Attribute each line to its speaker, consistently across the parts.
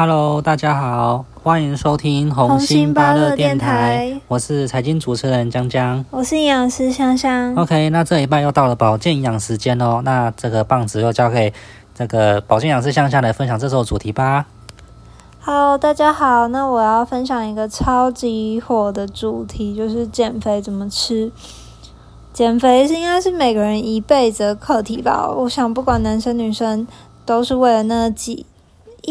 Speaker 1: Hello，大家好，欢迎收听红星巴乐电台，我是财经主持人江江，
Speaker 2: 我是营养师香香。
Speaker 1: OK，那这一半又到了保健营养时间哦，那这个棒子又交给这个保健营养师香香来分享这首主题吧。
Speaker 2: Hello，大家好，那我要分享一个超级火的主题，就是减肥怎么吃。减肥是应该是每个人一辈子的课题吧？我想不管男生女生，都是为了那几。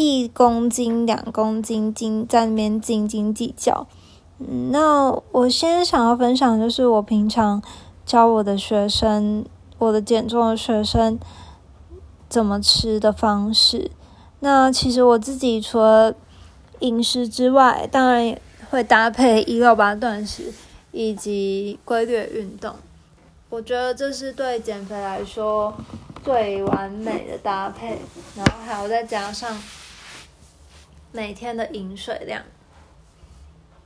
Speaker 2: 一公斤、两公斤斤在那边斤斤计较。嗯，那我先想要分享就是我平常教我的学生，我的减重的学生怎么吃的方式。那其实我自己除了饮食之外，当然也会搭配一六八断食以及规律运动。我觉得这是对减肥来说最完美的搭配，然后还有再加上。每天的饮水量，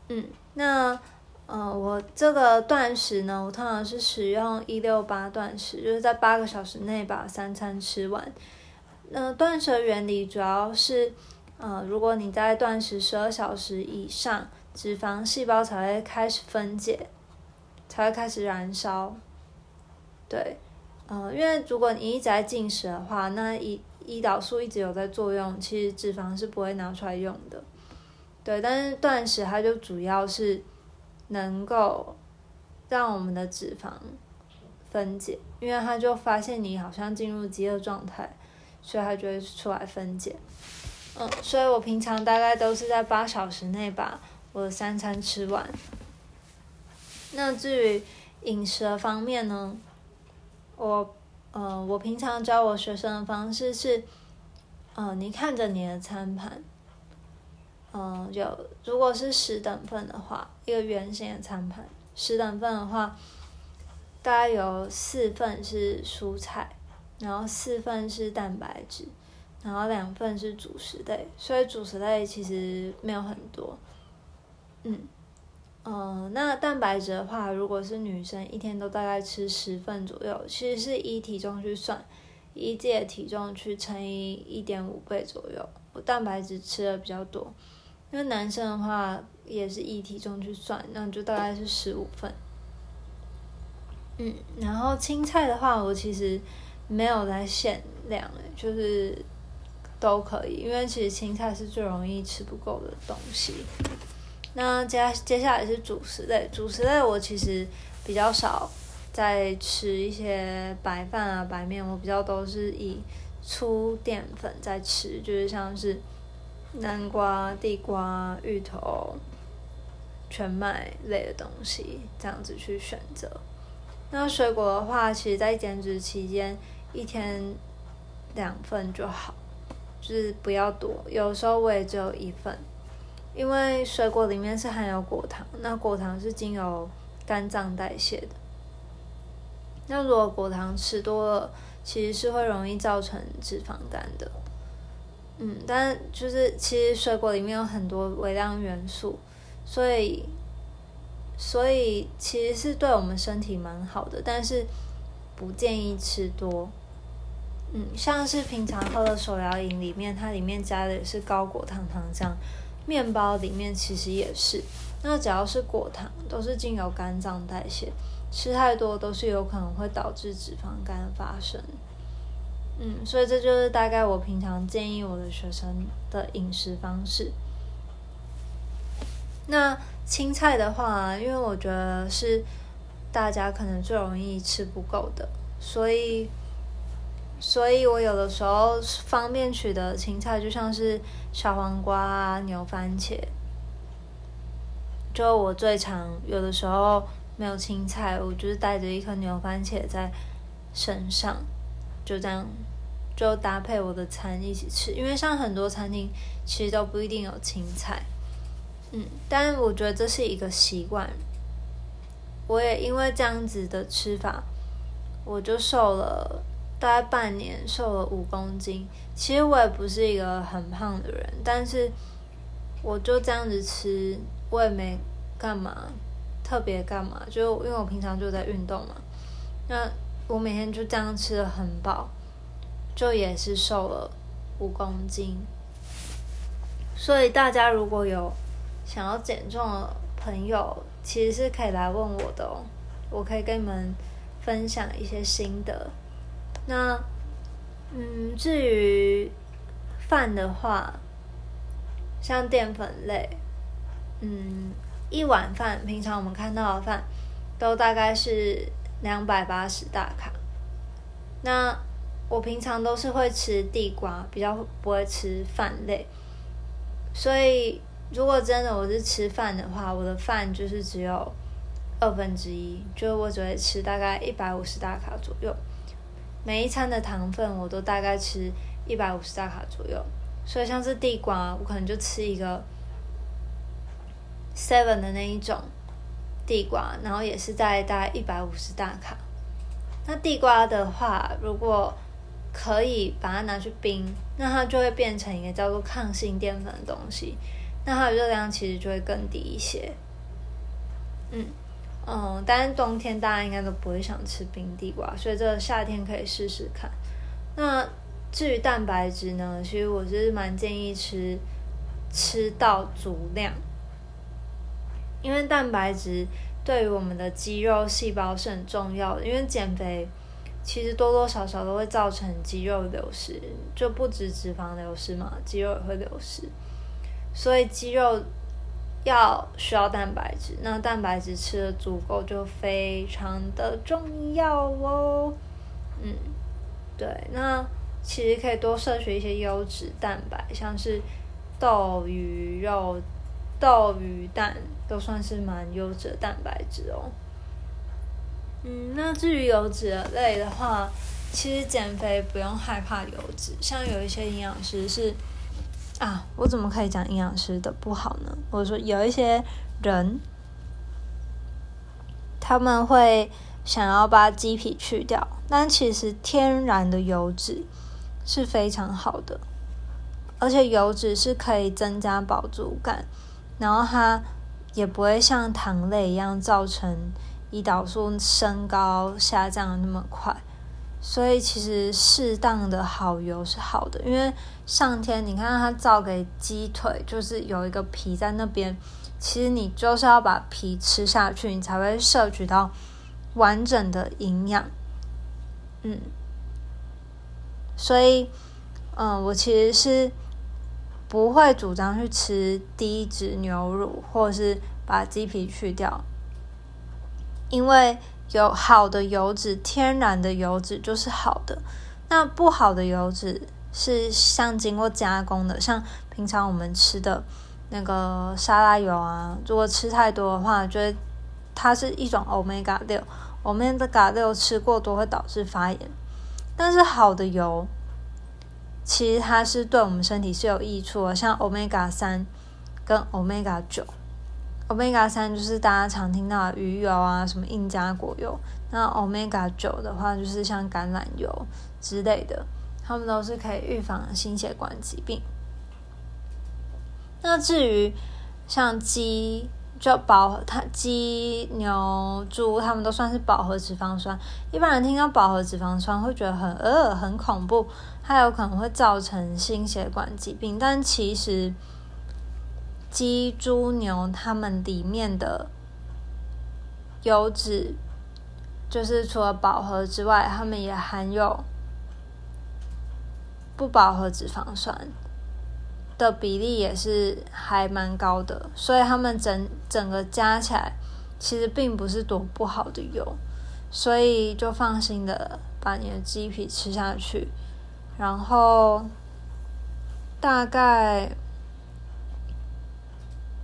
Speaker 2: 嗯，那呃，我这个断食呢，我通常是使用一六八断食，就是在八个小时内把三餐吃完。那断食原理主要是，呃，如果你在断食十二小时以上，脂肪细胞才会开始分解，才会开始燃烧。对，呃，因为如果你一直在进食的话，那一胰岛素一直有在作用，其实脂肪是不会拿出来用的，对。但是断食它就主要是能够让我们的脂肪分解，因为它就发现你好像进入饥饿状态，所以它就会出来分解。嗯，所以我平常大概都是在八小时内把我的三餐吃完。那至于饮食方面呢，我。呃，我平常教我学生的方式是，呃，你看着你的餐盘，嗯，有如果是十等份的话，一个圆形的餐盘，十等份的话，大概有四份是蔬菜，然后四份是蛋白质，然后两份是主食类，所以主食类其实没有很多，嗯。嗯，那蛋白质的话，如果是女生一天都大概吃十份左右，其实是以体重去算，以自己的体重去乘以一点五倍左右。我蛋白质吃的比较多，因为男生的话也是以体重去算，那就大概是十五份。嗯，然后青菜的话，我其实没有在限量就是都可以，因为其实青菜是最容易吃不够的东西。那接接下来是主食类，主食类我其实比较少在吃一些白饭啊、白面，我比较都是以粗淀粉在吃，就是像是南瓜、地瓜、芋头、全麦类的东西这样子去选择。那水果的话，其实在减脂期间一天两份就好，就是不要多，有时候我也只有一份。因为水果里面是含有果糖，那果糖是经由肝脏代谢的。那如果果糖吃多了，其实是会容易造成脂肪肝的。嗯，但就是其实水果里面有很多微量元素，所以所以其实是对我们身体蛮好的，但是不建议吃多。嗯，像是平常喝的手摇饮里面，它里面加的也是高果糖糖浆。面包里面其实也是，那只要是果糖，都是经由肝脏代谢，吃太多都是有可能会导致脂肪肝发生。嗯，所以这就是大概我平常建议我的学生的饮食方式。那青菜的话，因为我觉得是大家可能最容易吃不够的，所以。所以我有的时候方便取得青菜，就像是小黄瓜啊、牛番茄。就我最常有的时候没有青菜，我就是带着一颗牛番茄在身上，就这样就搭配我的餐一起吃。因为像很多餐厅其实都不一定有青菜，嗯，但我觉得这是一个习惯。我也因为这样子的吃法，我就瘦了。大概半年瘦了五公斤，其实我也不是一个很胖的人，但是我就这样子吃，我也没干嘛特别干嘛，就因为我平常就在运动嘛，那我每天就这样吃的很饱，就也是瘦了五公斤。所以大家如果有想要减重的朋友，其实是可以来问我的哦，我可以跟你们分享一些心得。那嗯，至于饭的话，像淀粉类，嗯，一碗饭，平常我们看到的饭都大概是两百八十大卡。那我平常都是会吃地瓜，比较不会吃饭类。所以，如果真的我是吃饭的话，我的饭就是只有二分之一，就是我只会吃大概一百五十大卡左右。每一餐的糖分我都大概吃一百五十大卡左右。所以像是地瓜，我可能就吃一个 seven 的那一种地瓜，然后也是在大概一百五十大卡。那地瓜的话，如果可以把它拿去冰，那它就会变成一个叫做抗性淀粉的东西，那它的热量其实就会更低一些。嗯嗯，但是冬天大家应该都不会想吃冰地瓜，所以这个夏天可以试试看。那至于蛋白质呢，其实我是蛮建议吃吃到足量，因为蛋白质对于我们的肌肉细胞是很重要的，因为减肥。其实多多少少都会造成肌肉流失，就不止脂肪流失嘛，肌肉也会流失。所以肌肉要需要蛋白质，那蛋白质吃的足够就非常的重要哦。嗯，对，那其实可以多摄取一些优质蛋白，像是豆、鱼肉、豆、鱼、蛋，都算是蛮优质的蛋白质哦。嗯，那至于油脂类的话，其实减肥不用害怕油脂。像有一些营养师是啊，我怎么可以讲营养师的不好呢？或者说有一些人他们会想要把鸡皮去掉，但其实天然的油脂是非常好的，而且油脂是可以增加饱足感，然后它也不会像糖类一样造成。胰岛素升高下降那么快，所以其实适当的好油是好的。因为上天你看它造给鸡腿，就是有一个皮在那边，其实你就是要把皮吃下去，你才会摄取到完整的营养。嗯，所以嗯，我其实是不会主张去吃低脂牛乳，或是把鸡皮去掉。因为有好的油脂，天然的油脂就是好的。那不好的油脂是像经过加工的，像平常我们吃的那个沙拉油啊，如果吃太多的话，就会它是一种欧米伽六，欧米伽六吃过多会导致发炎。但是好的油，其实它是对我们身体是有益处的，像欧米伽三跟欧米伽九。Omega 三就是大家常听到的鱼油啊，什么印加果油。那 Omega 九的话，就是像橄榄油之类的，它们都是可以预防心血管疾病。那至于像鸡，就饱它鸡、牛、猪，它们都算是饱和脂肪酸。一般人听到饱和脂肪酸会觉得很呃很恐怖，它有可能会造成心血管疾病，但其实。鸡、猪、牛，它们里面的油脂，就是除了饱和之外，它们也含有不饱和脂肪酸的比例也是还蛮高的，所以它们整整个加起来，其实并不是多不好的油，所以就放心的把你的鸡皮吃下去，然后大概。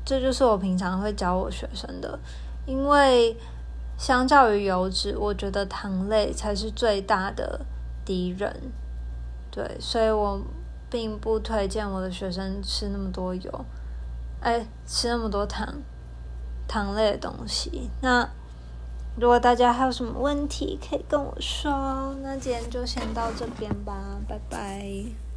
Speaker 2: 这就是我平常会教我学生的，因为相较于油脂，我觉得糖类才是最大的敌人。对，所以我并不推荐我的学生吃那么多油，哎，吃那么多糖糖类的东西。那如果大家还有什么问题，可以跟我说。那今天就先到这边吧，拜拜。